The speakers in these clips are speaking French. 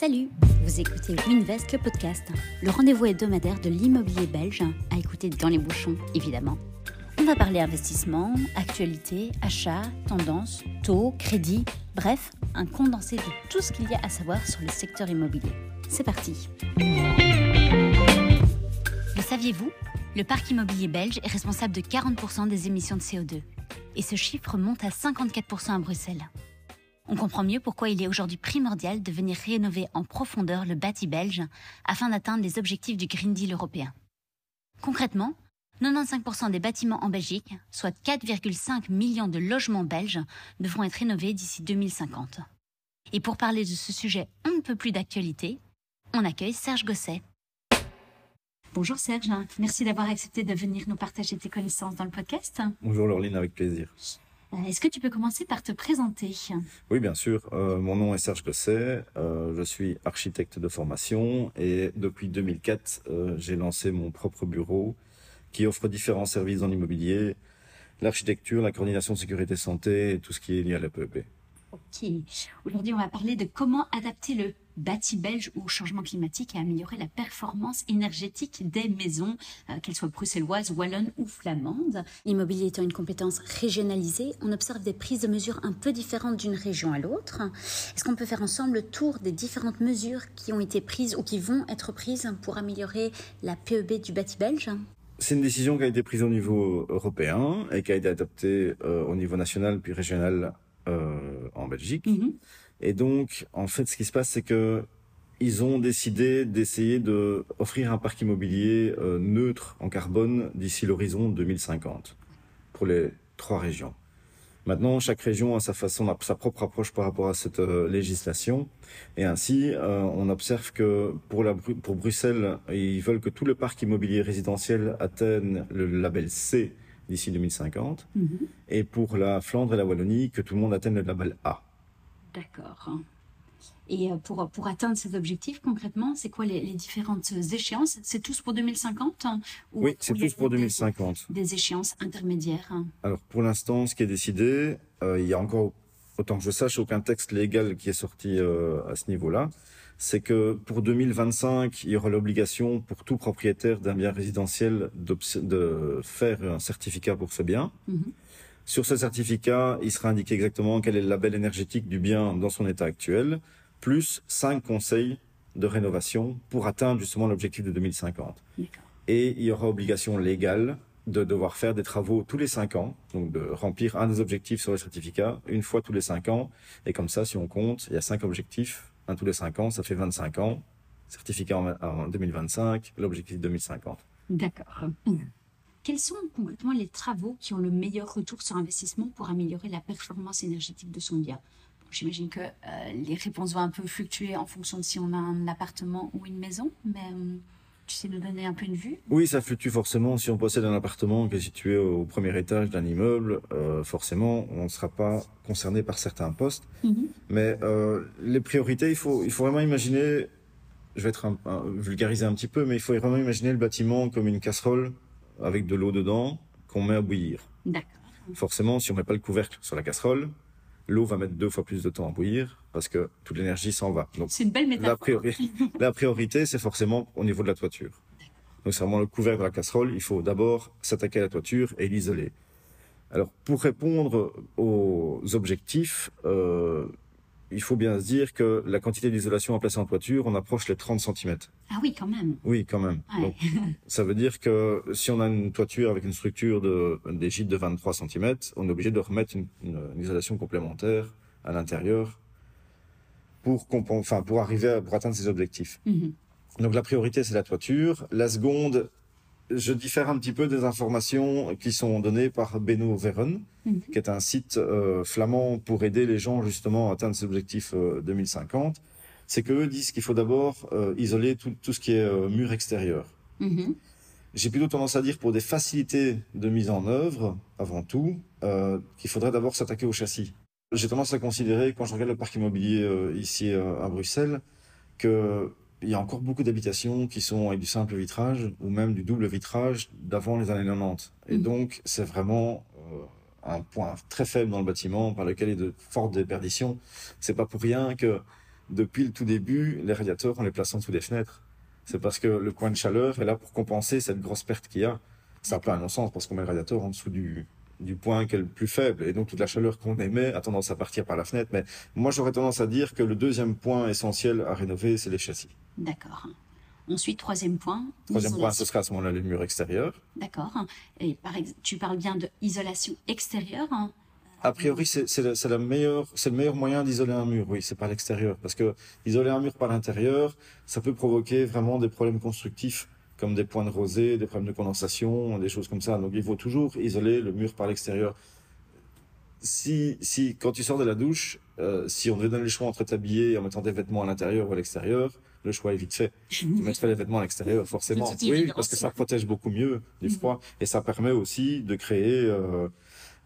Salut, vous écoutez Winvest, le podcast, le rendez-vous hebdomadaire de l'immobilier belge, à écouter dans les bouchons, évidemment. On va parler investissement, actualité, achat, tendance, taux, crédit, bref, un condensé de tout ce qu'il y a à savoir sur le secteur immobilier. C'est parti. Le saviez-vous? Le parc immobilier belge est responsable de 40% des émissions de CO2. Et ce chiffre monte à 54% à Bruxelles. On comprend mieux pourquoi il est aujourd'hui primordial de venir rénover en profondeur le bâti belge afin d'atteindre les objectifs du Green Deal européen. Concrètement, 95% des bâtiments en Belgique, soit 4,5 millions de logements belges, devront être rénovés d'ici 2050. Et pour parler de ce sujet on ne peut plus d'actualité, on accueille Serge Gosset. Bonjour Serge, merci d'avoir accepté de venir nous partager tes connaissances dans le podcast. Bonjour Laureline, avec plaisir. Euh, est-ce que tu peux commencer par te présenter? Oui, bien sûr. Euh, mon nom est Serge Gosset. Euh, je suis architecte de formation et depuis 2004, j'ai lancé mon propre bureau qui offre différents services dans l'immobilier, l'architecture, la coordination de sécurité santé et tout ce qui est lié à la PEP. Ok. Aujourd'hui, on va parler de comment adapter le bâti belge au changement climatique et améliorer la performance énergétique des maisons, euh, qu'elles soient bruxelloises, wallonnes ou flamandes. L'immobilier étant une compétence régionalisée, on observe des prises de mesures un peu différentes d'une région à l'autre. Est-ce qu'on peut faire ensemble le tour des différentes mesures qui ont été prises ou qui vont être prises pour améliorer la PEB du bâti belge? C'est une décision qui a été prise au niveau européen et qui a été adoptée euh, au niveau national puis régional euh, en Belgique. Mhm. Et donc, en fait, ce qui se passe, c'est que ils ont décidé d'essayer de offrir un parc immobilier euh, neutre en carbone d'ici l'horizon 2050 pour les trois régions. Maintenant, chaque région a sa façon, sa propre approche par rapport à cette euh, législation, et ainsi, euh, on observe que pour, la, pour Bruxelles, ils veulent que tout le parc immobilier résidentiel atteigne le label C d'ici 2050, mhm. et pour la Flandre et la Wallonie, que tout le monde atteigne le label A. D'accord. Et euh, pour, pour atteindre ces objectifs, concrètement, c'est quoi les, différentes échéances? C'est tous pour 2050 hein, Oui, c'est tous pour 2050. Des, échéances intermédiaires hein? Alors, pour l'instant, ce qui est décidé, euh, il y a encore, autant que je sache, aucun texte légal qui est sorti euh, à ce niveau-là. C'est que pour 2025, il y aura l'obligation pour tout propriétaire d'un bien résidentiel de faire un certificat pour ce bien. Mhm. Sur ce certificat, il sera indiqué exactement quel est le label énergétique du bien dans son état actuel, plus cinq conseils de rénovation pour atteindre justement l'objectif de 2050. Et il y aura obligation légale de devoir faire des travaux tous les cinq ans, donc de remplir un des objectifs sur le certificat une fois tous les cinq ans. Et comme ça, si on compte, il y a cinq objectifs, un tous les cinq ans, ça fait 25 ans. Certificat en 2025, l'objectif 2050. D'accord. Quels sont concrètement les travaux qui ont le meilleur retour sur investissement pour améliorer la performance énergétique de son bien J'imagine que euh, les réponses vont un peu fluctuer en fonction de si on a un appartement ou une maison, mais euh, tu sais nous donner un peu une vue? Oui, ça fluctue forcément. Si on possède un appartement qui est situé au premier étage d'un immeuble, euh, forcément, on ne sera pas concerné par certains postes. Mhm. Mais les priorités, il faut, il faut vraiment imaginer, je vais être un, vulgariser un petit peu, mais il faut vraiment imaginer le bâtiment comme une casserole avec de l'eau dedans qu'on met à bouillir. D'accord. Forcément, si on met pas le couvercle sur la casserole, l'eau va mettre deux fois plus de temps à bouillir parce que toute l'énergie s'en va. c'est une belle métaphore. La, priori la priorité, c'est forcément au niveau de la toiture. Donc c'est vraiment le couvercle de la casserole. Il faut d'abord s'attaquer à la toiture et l'isoler. Alors pour répondre aux objectifs, euh, il faut bien se dire que la quantité d'isolation à placer en toiture, on approche les 30 cm. Ah oui, quand même. Oui, quand même. ça veut dire que si on a une toiture avec une structure de, des gîtes de 23 cm, on est obligé de remettre une, isolation complémentaire à l'intérieur pour, enfin, pour arriver à, pour atteindre ces objectifs. Mhm. Donc la priorité, c'est la toiture. La seconde, je diffère un petit peu des informations qui sont données par Beno Veren, mhm. qui est un site euh, flamand pour aider les gens justement à atteindre ces objectifs 2050. Euh, c'est qu'eux disent qu'il faut d'abord euh, isoler tout, tout, ce qui est mur extérieur. Mhm. J'ai plutôt tendance à dire pour des facilités de mise en œuvre, avant tout, qu'il faudrait d'abord s'attaquer au châssis. J'ai tendance à considérer, quand je regarde le parc immobilier ici à Bruxelles, que il y a encore beaucoup d'habitations qui sont avec du simple vitrage ou même du double vitrage d'avant les années 90. Et mm. donc, c'est vraiment euh, un point très faible dans le bâtiment par lequel il y a de fortes déperditions. C'est pas pour rien que depuis le tout début, les radiateurs, on les place en dessous des fenêtres. C'est parce que le coin de chaleur est là pour compenser cette grosse perte qu'il y a. Ça n'a pas un non-sens parce qu'on met le radiateur en dessous du, du point qui est le plus faible. Et donc toute la chaleur qu'on émet a tendance à partir par la fenêtre. Mais moi, j'aurais tendance à dire que le deuxième point essentiel à rénover, c'est les châssis. D'accord. Ensuite, troisième point. Troisième point, ce sera à ce moment-là les murs extérieurs. D'accord. Et par tu parles bien de isolation extérieure. Hein. A priori, c'est le meilleur moyen d'isoler un mur, oui, c'est par l'extérieur. Parce que isoler un mur par l'intérieur, ça peut provoquer vraiment des problèmes constructifs, comme des points de rosée, des problèmes de condensation, des choses comme ça. Donc il faut toujours isoler le mur par l'extérieur. Si, si, quand tu sors de la douche, euh, si on devait donner le choix entre t'habiller en mettant des vêtements à l'intérieur ou à l'extérieur, le choix est vite fait. tu mettrais les vêtements à l'extérieur, forcément. Oui, parce que ça protège beaucoup mieux du mhm. froid. Et ça permet aussi de créer... Euh,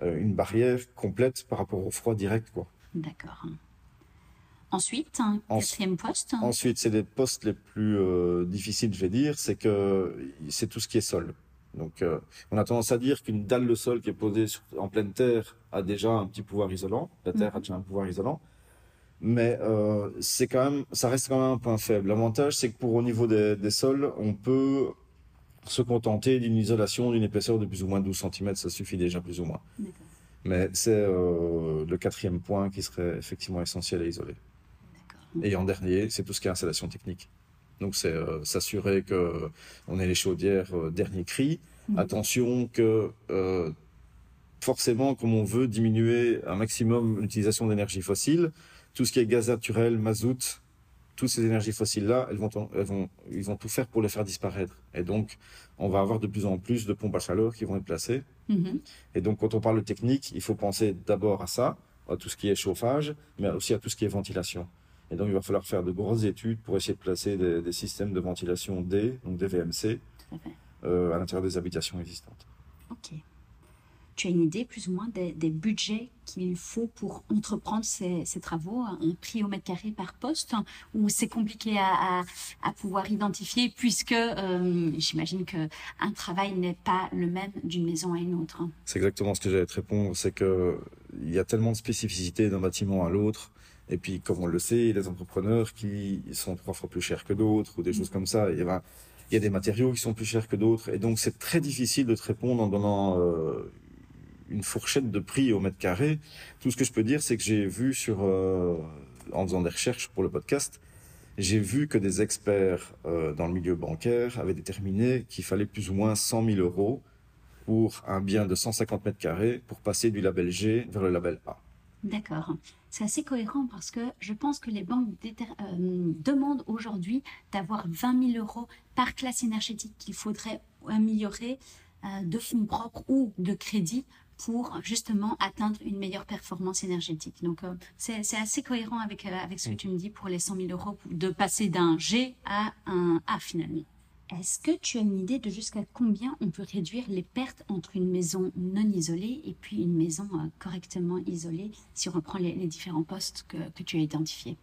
euh, une barrière complète par rapport au froid direct, quoi. D'accord. Ensuite, un quatrième poste. Ensuite, c'est les postes les plus euh, difficiles, je vais dire, c'est que c'est tout ce qui est sol. Donc, euh, on a tendance à dire qu'une dalle de sol qui est posée en pleine terre a déjà un petit pouvoir isolant. La terre a mhm. déjà un pouvoir isolant, mais c'est quand même, ça reste quand même un point faible. L'avantage, c'est que pour au niveau des, des sols, on peut se contenter d'une isolation d'une épaisseur de plus ou moins 12 cm, ça suffit déjà plus ou moins. Mais c'est euh, le quatrième point qui serait effectivement essentiel à isoler. Et en dernier, c'est tout ce qui est installation technique. Donc c'est euh, s'assurer que on ait les chaudières euh, dernier cri. Mhm. Attention que forcément, comme on veut diminuer un maximum l'utilisation d'énergie fossile, tout ce qui est gaz naturel, mazout, toutes ces énergies fossiles-là, elles vont, elles vont, ils vont tout faire pour les faire disparaître. Et donc, on va avoir de plus en plus de pompes à chaleur qui vont être placées. Mm-hmm. Et donc, quand on parle de technique, il faut penser d'abord à ça, à tout ce qui est chauffage, mais aussi à tout ce qui est ventilation. Et donc, il va falloir faire de grosses études pour essayer de placer des, systèmes de ventilation D, donc des VMC, euh, à l'intérieur des habitations existantes. Ok tu as une idée plus ou moins des, budgets qu'il faut pour entreprendre ces, travaux, un prix au mètre carré par poste, ou c'est compliqué à, pouvoir identifier puisque euh, j'imagine que un travail n'est pas le même d'une maison à une autre. C'est exactement ce que j'allais te répondre, c'est que il y a tellement de spécificités d'un bâtiment à l'autre. Et puis, comme on le sait, il y a des entrepreneurs qui sont trois fois plus chers que d'autres ou des choses comme ça. Et ben, il y a des matériaux qui sont plus chers que d'autres. Et donc, c'est très difficile de te répondre en donnant euh, une fourchette de prix au mètre carré. Tout ce que je peux dire, c'est que j'ai vu sur, euh, en faisant des recherches pour le podcast, j'ai vu que des experts euh, dans le milieu bancaire avaient déterminé qu'il fallait plus ou moins 100 000 euros pour un bien de 150 mètres carrés pour passer du label G vers le label A. D'accord. C'est assez cohérent parce que je pense que les banques euh, demandent aujourd'hui d'avoir 20 000 euros par classe énergétique qu'il faudrait améliorer de fonds propres ou de crédit pour justement atteindre une meilleure performance énergétique. Donc euh, c'est assez cohérent avec, euh, avec ce que tu me dis pour les 100 000 euros de passer d'un G à un A finalement. Est-ce que tu as une idée de jusqu'à combien on peut réduire les pertes entre une maison non isolée et puis une maison euh, correctement isolée si on reprend les, différents postes que, que tu as identifiés?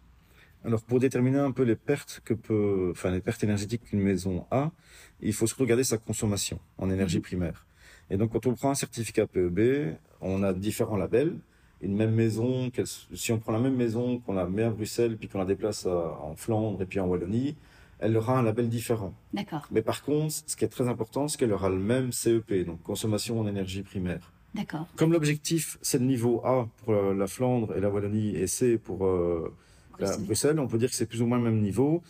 Alors pour déterminer un peu les pertes que peut, enfin les pertes énergétiques qu'une maison a, il faut surtout regarder sa consommation en énergie mhm. primaire. Et donc, quand on prend un certificat PEB, on a différents labels. Une même maison, si on prend la même maison, qu'on la met à Bruxelles, puis qu'on la déplace en Flandre et puis en Wallonie, elle aura un label différent. D'accord. Mais par contre, ce qui est très important, c'est qu'elle aura le même CEP, donc consommation en énergie primaire. D'accord. Comme l'objectif, c'est le niveau A pour la Flandre et la Wallonie et C pour euh, Bruxelles. on peut dire que c'est plus ou moins le même niveau.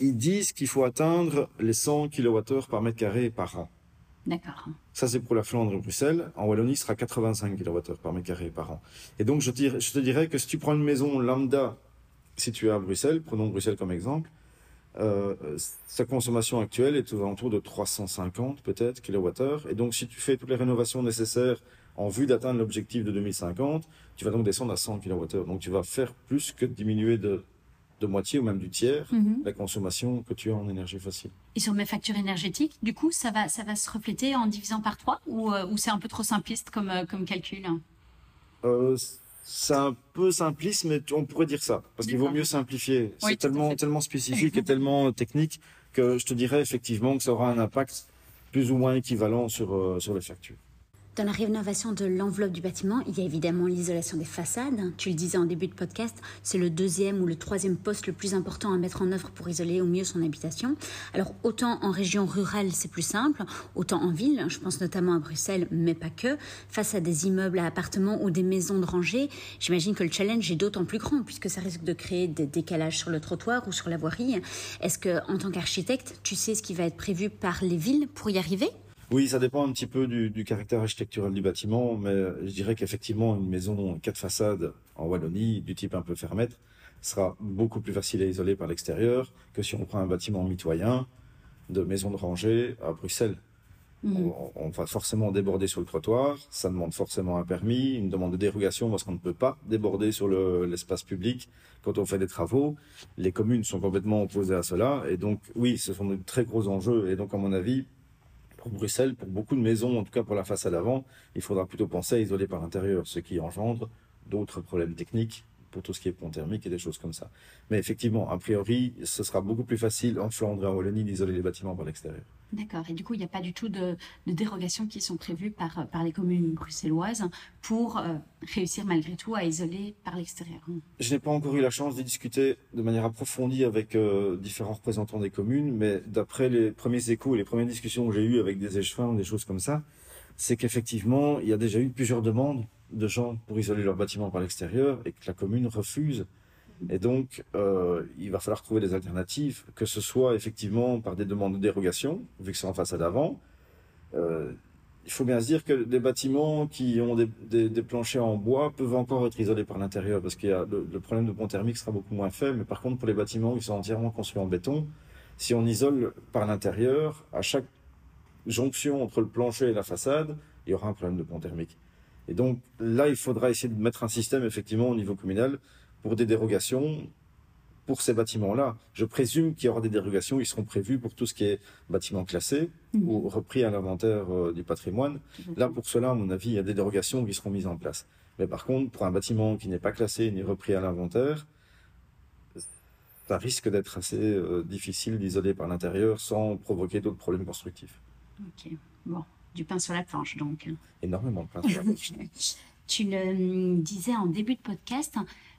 Ils disent qu'il faut atteindre les 100 kWh par mètre carré par an. D'accord. Ça, c'est pour la Flandre et Bruxelles. En Wallonie, ce sera 85 kWh par mètre carré par an. Et donc, je te dirais que si tu prends une maison lambda située à Bruxelles, prenons Bruxelles comme exemple, euh, sa consommation actuelle est aux alentours de 350 peut-être kWh. Et donc, si tu fais toutes les rénovations nécessaires en vue d'atteindre l'objectif de 2050, tu vas donc descendre à 100 kWh. Donc, tu vas faire plus que diminuer de de moitié ou même du tiers mhm. la consommation que tu as en énergie fossile. Et sur mes factures énergétiques, du coup, ça va, ça va se refléter en divisant par trois ou, euh, ou c'est un peu trop simpliste comme, euh, comme calcul? Euh, C'est un peu simpliste, mais on pourrait dire ça, parce qu'il vaut mieux simplifier. c'est tellement, tellement spécifique et tellement technique que je te dirais effectivement que ça aura un impact plus ou moins équivalent sur, sur les factures. Dans la rénovation de l'enveloppe du bâtiment, il y a évidemment l'isolation des façades. Tu le disais en début de podcast, c'est le deuxième ou le troisième poste le plus important à mettre en œuvre pour isoler au mieux son habitation. Alors autant en région rurale c'est plus simple, autant en ville, je pense notamment à Bruxelles, mais pas que, face à des immeubles à appartements ou des maisons de rangée, j'imagine que le challenge est d'autant plus grand puisque ça risque de créer des décalages sur le trottoir ou sur la voirie. Est-ce que en tant qu'architecte, tu sais ce qui va être prévu par les villes pour y arriver? Oui, ça dépend un petit peu du, caractère architectural du bâtiment, mais je dirais qu'effectivement, une maison quatre façades en Wallonie, du type un peu fermette, sera beaucoup plus facile à isoler par l'extérieur que si on prend un bâtiment mitoyen de maison de rangée à Bruxelles. Mhm. On, va forcément déborder sur le trottoir, ça demande forcément un permis, une demande de dérogation parce qu'on ne peut pas déborder sur l'espace public quand on fait des travaux. Les communes sont complètement opposées à cela et donc oui, ce sont de très gros enjeux et donc à mon avis, pour Bruxelles, pour beaucoup de maisons, en tout cas pour la façade avant, il faudra plutôt penser à isoler par l'intérieur, ce qui engendre d'autres problèmes techniques pour tout ce qui est pont thermique et des choses comme ça. Mais effectivement, a priori, ce sera beaucoup plus facile en Flandre et en Wallonie d'isoler les bâtiments par l'extérieur. D'accord. Et du coup, il n'y a pas du tout de, dérogations qui sont prévues par, les communes bruxelloises pour euh, réussir malgré tout à isoler par l'extérieur? Je n'ai pas encore eu la chance de discuter de manière approfondie avec euh, différents représentants des communes, mais d'après les premiers échos et les premières discussions que j'ai eues avec des échevins, des choses comme ça, c'est qu'effectivement, il y a déjà eu plusieurs demandes de gens pour isoler leurs bâtiments par l'extérieur et que la commune refuse et donc, euh, il va falloir trouver des alternatives, que ce soit effectivement par des demandes de dérogation, vu que c'est en façade avant. Euh, il faut bien se dire que des bâtiments qui ont des, planchers en bois peuvent encore être isolés par l'intérieur, parce que le, problème de pont thermique sera beaucoup moins faible. Mais par contre, pour les bâtiments qui sont entièrement construits en béton, si on isole par l'intérieur, à chaque jonction entre le plancher et la façade, il y aura un problème de pont thermique. Et donc là, il faudra essayer de mettre un système effectivement au niveau communal pour des dérogations pour ces bâtiments-là. Je présume qu'il y aura des dérogations, ils seront prévus pour tout ce qui est bâtiment classé mhm. ou repris à l'inventaire euh, du patrimoine. Là, pour cela, à mon avis, il y a des dérogations qui seront mises en place. Mais par contre, pour un bâtiment qui n'est pas classé ni repris à l'inventaire, ça risque d'être assez euh, difficile d'isoler par l'intérieur sans provoquer d'autres problèmes constructifs. Ok, bon, du pain sur la planche donc. Énormément de pain sur la planche. tu le disais en début de podcast,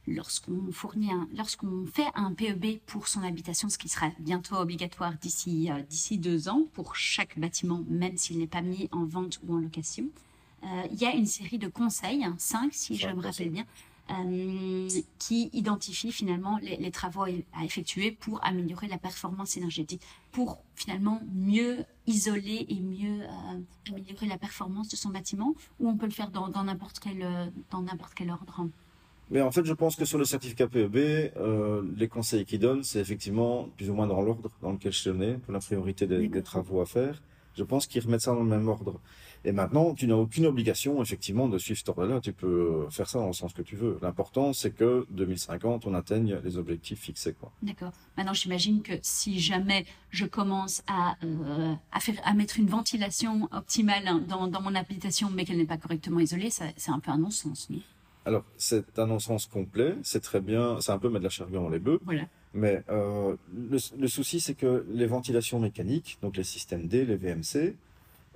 lorsqu'on fournit lorsqu'on fait un PEB pour son habitation, ce qui sera bientôt obligatoire d'ici euh, d'ici deux ans pour chaque bâtiment, même s'il n'est pas mis en vente ou en location, euh, il y a une série de conseils, hein, cinq si je me rappelle bien, euh, qui identifient finalement les, travaux à effectuer pour améliorer la performance énergétique, pour finalement mieux isoler et mieux améliorer la performance de son bâtiment, ou on peut le faire dans n'importe quel dans n'importe quel ordre. Mais en fait, je pense que sur le certificat PEB, euh, les conseils qu'ils donnent, c'est effectivement plus ou moins dans l'ordre dans lequel je tenais, pour la priorité des, des travaux à faire. Je pense qu'ils remettent ça dans le même ordre. Et maintenant, tu n'as aucune obligation, effectivement, de suivre cet ordre-là. Tu peux faire ça dans le sens que tu veux. L'important, c'est que 2050, on atteigne les objectifs fixés. Quoi. D'accord. Maintenant, j'imagine que si jamais je commence à, euh, à, faire, à mettre une ventilation optimale dans, dans mon habitation, mais qu'elle n'est pas correctement isolée, c'est un peu un non-sens. Alors, c'est un non-sens complet, c'est très bien, c'est un peu mettre la charrue dans les bœufs. Mais euh, le, souci, c'est que les ventilations mécaniques, donc les systèmes D, les VMC,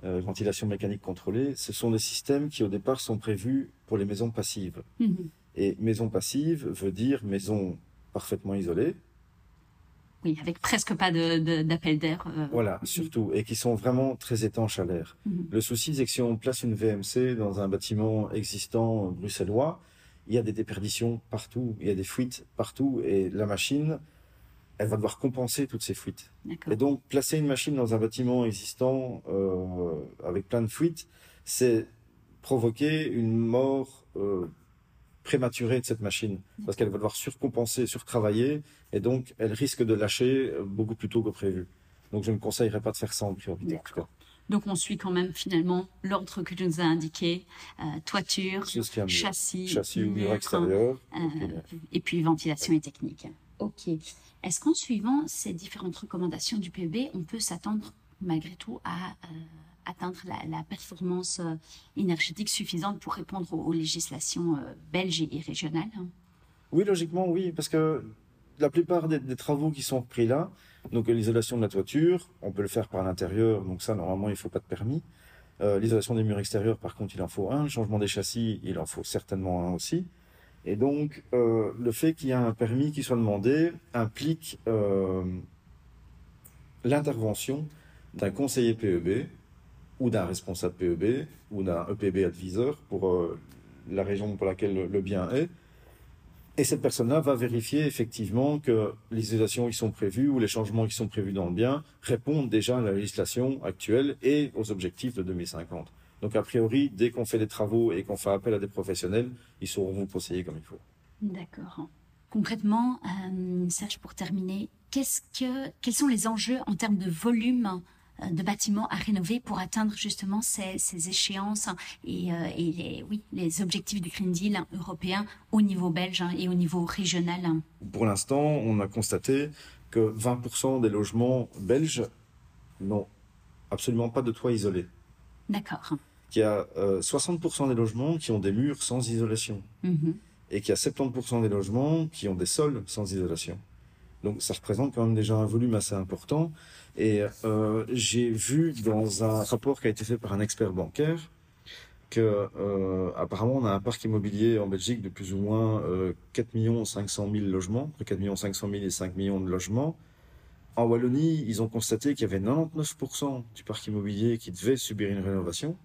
euh, ventilation mécanique contrôlée, ce sont des systèmes qui au départ sont prévus pour les maisons passives. Mhm. Et maison passive veut dire maison parfaitement isolée, oui, avec presque pas d'appel d'air. Euh, voilà, surtout, et qui sont vraiment très étanches à l'air. Mhm. Le souci, c'est que si on place une VMC dans un bâtiment existant bruxellois, il y a des déperditions partout, il y a des fuites partout, et la machine, elle va devoir compenser toutes ces fuites. Et donc, placer une machine dans un bâtiment existant euh, avec plein de fuites, c'est provoquer une mort euh, prématurée de cette machine parce qu'elle va devoir surcompenser, surtravailler et donc elle risque de lâcher beaucoup plus tôt que prévu. Donc je ne conseillerais pas de faire ça en priorité. Donc on suit quand même finalement l'ordre que tu nous as indiqué, euh, toiture, châssis, châssis ou mur extérieur, euh, et puis ventilation et technique. Ok. Est-ce qu'en suivant ces différentes recommandations du PEB, on peut s'attendre malgré tout à euh, atteindre la, performance euh, énergétique suffisante pour répondre aux, législations euh, belges et, régionales hein Oui, logiquement, oui, parce que la plupart des, travaux qui sont pris là, donc l'isolation de la toiture, on peut le faire par l'intérieur, donc ça, normalement, il ne faut pas de permis. Euh, l'isolation des murs extérieurs, par contre, il en faut un. Le changement des châssis, il en faut certainement un aussi. Et donc, euh, le fait qu'il y ait un permis qui soit demandé implique euh, l'intervention d'un conseiller PEB ou d'un responsable PEB ou d'un EPB advisor pour la région pour laquelle le bien est. Et cette personne-là va vérifier effectivement que les isolations qui sont prévues ou les changements qui sont prévus dans le bien répondent déjà à la législation actuelle et aux objectifs de 2050. Donc a priori, dès qu'on fait des travaux et qu'on fait appel à des professionnels, ils sauront vous conseiller comme il faut. D'accord. Concrètement, euh, Serge, pour terminer, qu'est-ce que, quels sont les enjeux en termes de volume euh, de bâtiments à rénover pour atteindre justement ces, échéances et, euh, et, les, oui, les objectifs du Green Deal européen au niveau belge hein, et au niveau régional Pour l'instant, on a constaté que 20% des logements belges n'ont absolument pas de toit isolé. D'accord. Qu'il y a 60% euh, des logements qui ont des murs sans isolation. Mm-hmm. Et qu'il y a 70% des logements qui ont des sols sans isolation. Donc ça représente quand même déjà un volume assez important. Et euh, j'ai vu dans un rapport qui a été fait par un expert bancaire que euh, apparemment on a un parc immobilier en Belgique de plus ou moins euh, 4 500 000 logements, entre 4 500 000 et 5 millions de logements. En Wallonie, ils ont constaté qu'il y avait 99% du parc immobilier qui devait subir une rénovation.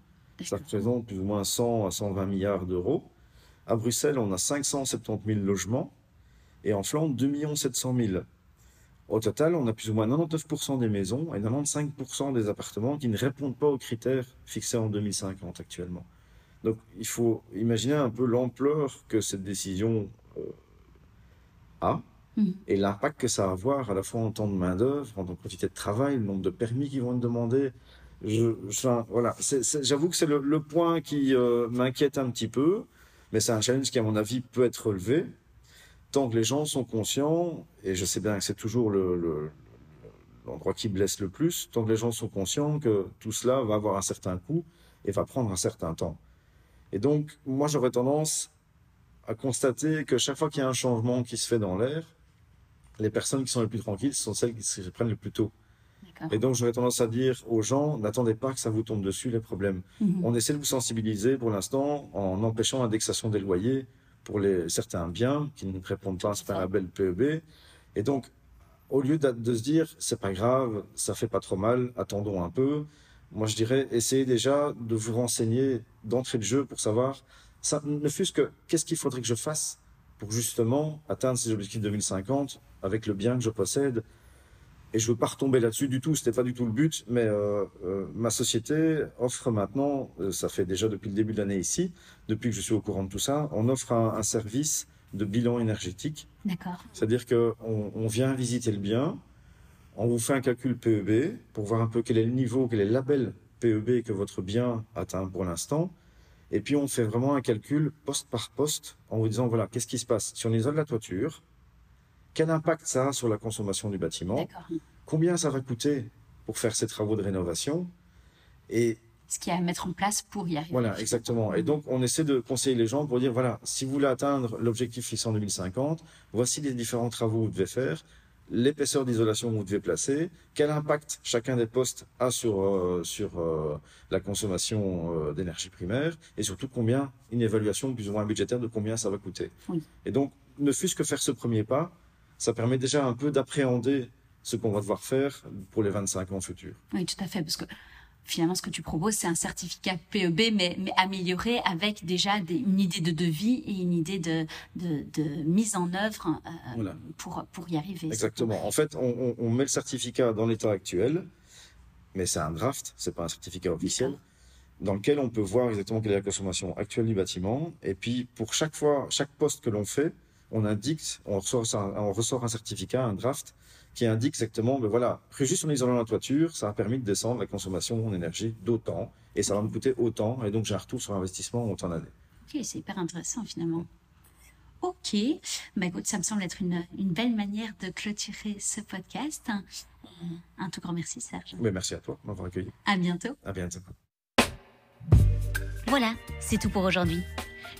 Ça représente plus ou moins 100 à 120 milliards d'euros. À Bruxelles, on a 570 000 logements et en Flandre 2 700 000. Au total, on a plus ou moins 99% des maisons et 95% des appartements qui ne répondent pas aux critères fixés en 2050 actuellement. Donc il faut imaginer un peu l'ampleur que cette décision euh, a mmh. et l'impact que ça va avoir à la fois en temps de main-d'œuvre, en de quantité de travail, le nombre de permis qui vont être demandés. Je, voilà, j'avoue que c'est le, point qui euh, m'inquiète un petit peu, mais c'est un challenge qui, à mon avis, peut être relevé tant que les gens sont conscients, et je sais bien que c'est toujours le, l'endroit qui blesse le plus, tant que les gens sont conscients que tout cela va avoir un certain coût et va prendre un certain temps. Et donc, moi, j'aurais tendance à constater que chaque fois qu'il y a un changement qui se fait dans l'air, les personnes qui sont les plus tranquilles sont celles qui se prennent le plus tôt. Et donc, j'aurais tendance à dire aux gens, n'attendez pas que ça vous tombe dessus, les problèmes. Mhm. On essaie de vous sensibiliser pour l'instant en empêchant l'indexation des loyers, pour les, certains biens qui ne répondent pas à certain label PEB. Et donc, au lieu de, de se dire, c'est pas grave, ça fait pas trop mal, attendons un peu, moi je dirais, essayez déjà de vous renseigner d'entrée de jeu pour savoir, ça, ne fût-ce que, qu'est-ce qu'il faudrait que je fasse pour justement atteindre ces objectifs 2050 avec le bien que je possède et je veux pas retomber là-dessus du tout, c'était pas du tout le but, mais euh, euh, ma société offre maintenant, euh, ça fait déjà depuis le début de l'année ici, depuis que je suis au courant de tout ça, on offre un, service de bilan énergétique. D'accord. C'est-à-dire que on, vient visiter le bien, on vous fait un calcul PEB pour voir un peu quel est le niveau, quel est le label PEB que votre bien atteint pour l'instant. Et puis on fait vraiment un calcul poste par poste en vous disant voilà qu'est-ce qui se passe? Si on isole la toiture, quel impact ça a sur la consommation du bâtiment Combien ça va coûter pour faire ces travaux de rénovation Et ce qu'il y a à mettre en place pour y arriver. Voilà, exactement. Et donc, on essaie de conseiller les gens pour dire, voilà, si vous voulez atteindre l'objectif fixé en 2050, voici les différents travaux que vous devez faire, l'épaisseur d'isolation que vous devez placer, quel impact chacun des postes a sur, euh, sur euh, la consommation euh, d'énergie primaire, et surtout combien, une évaluation plus ou moins budgétaire de combien ça va coûter. Et donc, ne fût-ce que faire ce premier pas, ça permet déjà un peu d'appréhender ce qu'on va devoir faire pour les 25 ans futurs. Oui, tout à fait, parce que finalement, ce que tu proposes, c'est un certificat PEB, mais, mais amélioré avec déjà une idée de devis et une idée de, de, mise en œuvre euh, pour, pour y arriver. Exactement. En fait, on, on, met le certificat dans l'état actuel, mais c'est un draft, c'est pas un certificat officiel, dans lequel on peut voir exactement quelle est la consommation actuelle du bâtiment. Et puis, pour chaque fois, chaque poste que l'on fait, on indique, on ressort, on ressort un certificat, un draft, qui indique exactement, ben voilà, juste en isolant la toiture, ça a permis de descendre la consommation en énergie d'autant, et ça va me coûter autant, et donc j'ai un retour sur investissement en autant d'années. Ok, c'est hyper intéressant finalement. Ok, bah écoute, ça me semble être une, une belle manière de clôturer ce podcast. Un tout grand merci Serge. Mais merci à toi de m'avoir accueilli. À bientôt. À bientôt. Voilà, c'est tout pour aujourd'hui.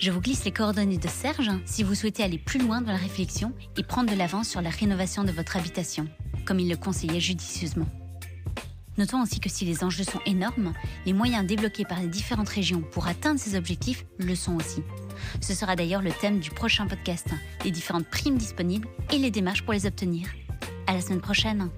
Je vous glisse les coordonnées de Serge si vous souhaitez aller plus loin dans la réflexion et prendre de l'avance sur la rénovation de votre habitation, comme il le conseillait judicieusement. Notons aussi que si les enjeux sont énormes, les moyens débloqués par les différentes régions pour atteindre ces objectifs le sont aussi. Ce sera d'ailleurs le thème du prochain podcast, les différentes primes disponibles et les démarches pour les obtenir. À la semaine prochaine!